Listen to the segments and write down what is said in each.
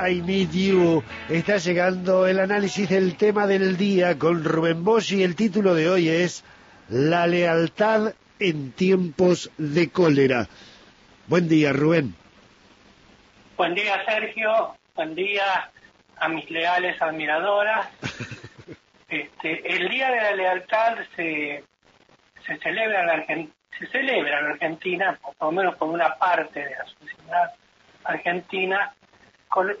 I Need You. Está llegando el análisis del tema del día con Rubén Bosch y el título de hoy es La lealtad en tiempos de cólera. Buen día, Rubén. Buen día, Sergio. Buen día a mis leales admiradoras. Este, el Día de la Lealtad se, se celebra en la Argentina se celebra en Argentina, por lo menos con una parte de la sociedad argentina,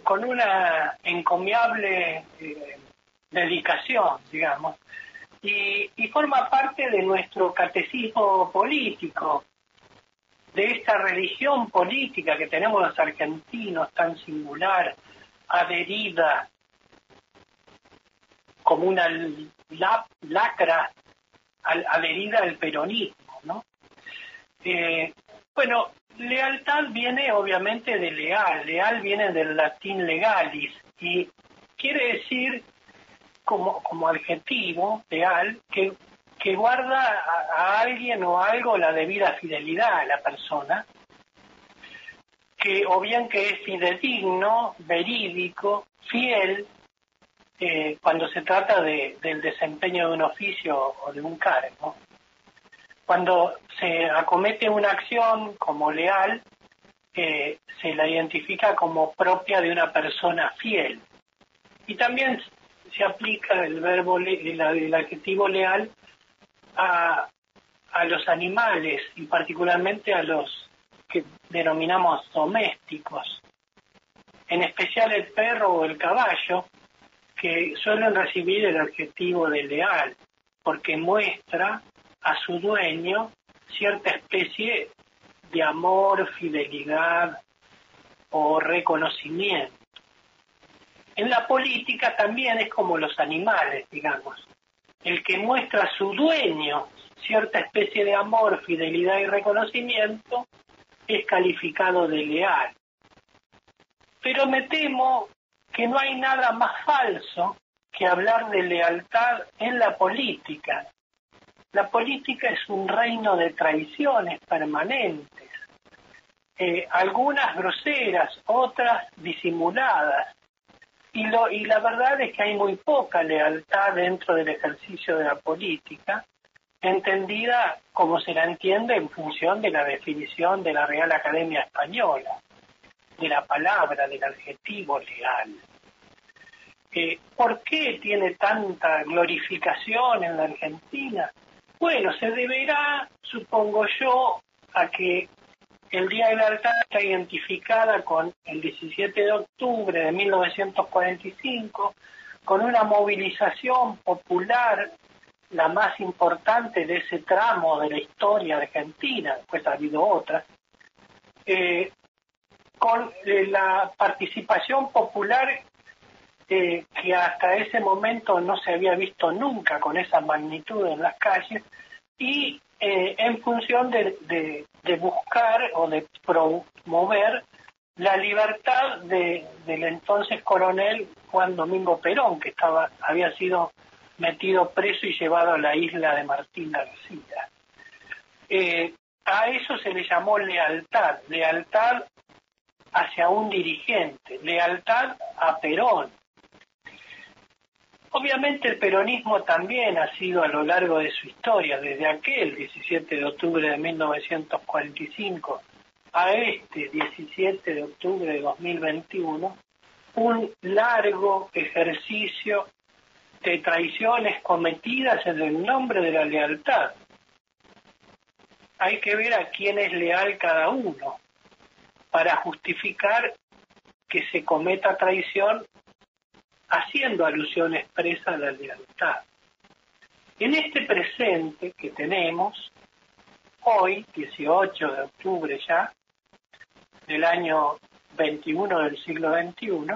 con, una encomiable eh, dedicación, digamos, y, forma parte de nuestro catecismo político, de esta religión política que tenemos los argentinos tan singular, adherida como una lacra adherida al peronismo, ¿no? Eh, bueno, lealtad viene obviamente de leal, leal viene del latín legalis y quiere decir como, como adjetivo leal que, guarda a, alguien o algo la debida fidelidad a la persona, que o bien que es fidedigno, verídico, fiel, eh, cuando se trata de, del desempeño de un oficio o de un cargo. Cuando se acomete una acción como leal, eh, se la identifica como propia de una persona fiel. Y también se aplica el verbo, el, adjetivo leal a los animales y particularmente a los que denominamos domésticos, en especial el perro o el caballo, que suelen recibir el adjetivo de leal, porque muestra a su dueño cierta especie de amor, fidelidad o reconocimiento. En la política también es como los animales, digamos. El que muestra a su dueño cierta especie de amor, fidelidad y reconocimiento es calificado de leal. Pero me temo que no hay nada más falso que hablar de lealtad en la política, la política es un reino de traiciones permanentes, eh, algunas groseras, otras disimuladas. Y, la verdad es que hay muy poca lealtad dentro del ejercicio de la política, entendida como se la entiende en función de la definición de la Real Academia Española, de la palabra, del adjetivo leal. Eh, ¿Por qué tiene tanta glorificación en la Argentina? Bueno, se deberá, supongo yo, a que el Día de la Lealtad está identificada con el 17 de octubre de 1945, con una movilización popular, la más importante de ese tramo de la historia argentina, pues ha habido otras, eh, con eh, la participación popular que hasta ese momento no se había visto nunca con esa magnitud en las calles y eh, en función de, buscar o de promover la libertad de, del entonces coronel Juan Domingo Perón, que estaba, había sido metido preso y llevado a la isla de Martín García. Eh, a eso se le llamó lealtad, lealtad hacia un dirigente, lealtad a Perón, Obviamente el peronismo también ha sido a lo largo de su historia, desde aquel 17 de octubre de 1945 a este 17 de octubre de 2021, un largo ejercicio de traiciones cometidas en el nombre de la lealtad. Hay que ver a quién es leal cada uno para justificar que se cometa traición haciendo alusión expresa a la lealtad. En este presente que tenemos, hoy, 18 de octubre ya, del año 21 del siglo XXI,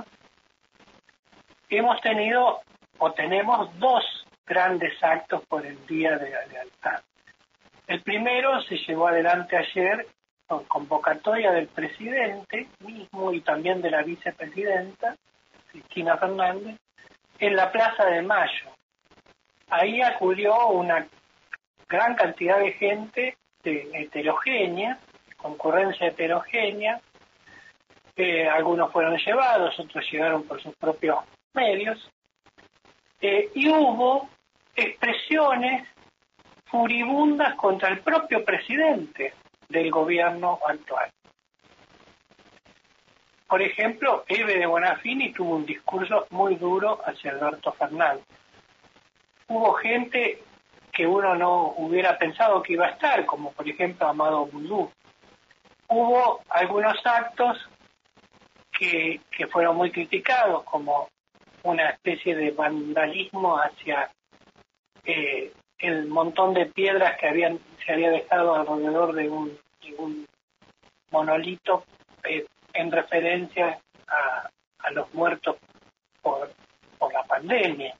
hemos tenido o tenemos dos grandes actos por el Día de la Lealtad. El primero se llevó adelante ayer con convocatoria del presidente mismo y también de la vicepresidenta, Cristina Fernández, en la Plaza de Mayo. Ahí acudió una gran cantidad de gente heterogénea, concurrencia heterogénea, eh, algunos fueron llevados, otros llegaron por sus propios medios, eh, y hubo expresiones furibundas contra el propio presidente del gobierno actual. Por ejemplo, Eve de Bonafini tuvo un discurso muy duro hacia Alberto Fernández. Hubo gente que uno no hubiera pensado que iba a estar, como por ejemplo Amado Boudou. Hubo algunos actos que, que fueron muy criticados, como una especie de vandalismo hacia eh, el montón de piedras que habían se había dejado alrededor de un, monolito eh, en referencia a, los muertos por, la pandemia.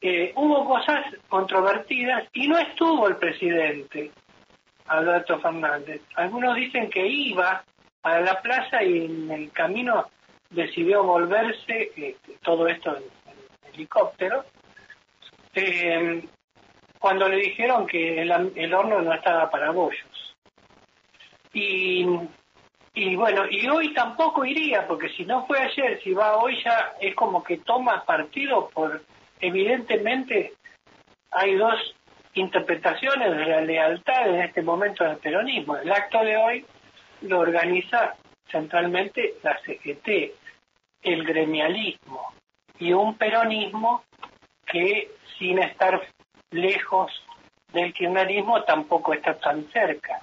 Eh, hubo cosas controvertidas y no estuvo el presidente Alberto Fernández. Algunos dicen que iba a la plaza y en el camino decidió volverse, eh, todo esto en, en helicóptero, eh, cuando le dijeron que el, el, horno no estaba para bollos. Y, y bueno, y hoy tampoco iría, porque si no fue ayer, si va hoy ya es como que toma partido por, evidentemente hay dos interpretaciones de la lealtad en este momento del peronismo. El acto de hoy lo organiza centralmente la CGT, el gremialismo y un peronismo que sin estar lejos del kirchnerismo tampoco está tan cerca,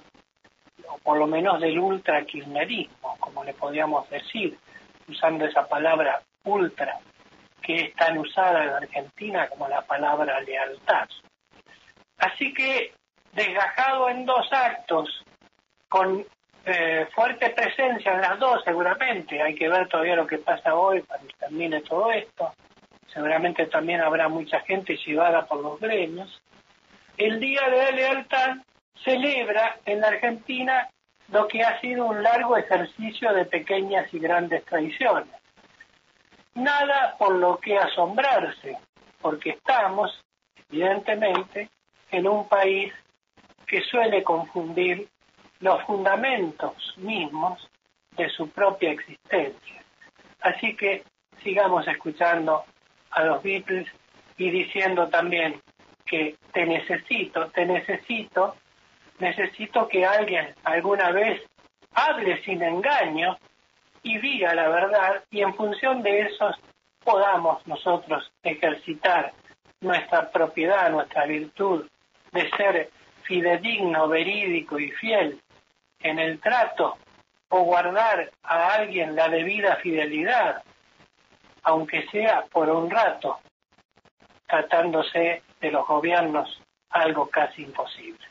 por lo menos del ultra kirchnerismo, como le podríamos decir, usando esa palabra ultra, que es tan usada en Argentina como la palabra lealtad. Así que, desgajado en dos actos, con eh, fuerte presencia en las dos seguramente, hay que ver todavía lo que pasa hoy cuando termine todo esto, seguramente también habrá mucha gente llevada por los gremios, el Día de la Lealtad celebra en la Argentina lo que ha sido un largo ejercicio de pequeñas y grandes tradiciones. Nada por lo que asombrarse, porque estamos, evidentemente, en un país que suele confundir los fundamentos mismos de su propia existencia. Así que sigamos escuchando a los Beatles y diciendo también que te necesito, te necesito, necesito que alguien alguna vez hable sin engaño y diga la verdad y en función de eso podamos nosotros ejercitar nuestra propiedad, nuestra virtud de ser fidedigno, verídico y fiel en el trato o guardar a alguien la debida fidelidad aunque sea por un rato, tratándose de los gobiernos algo casi imposible.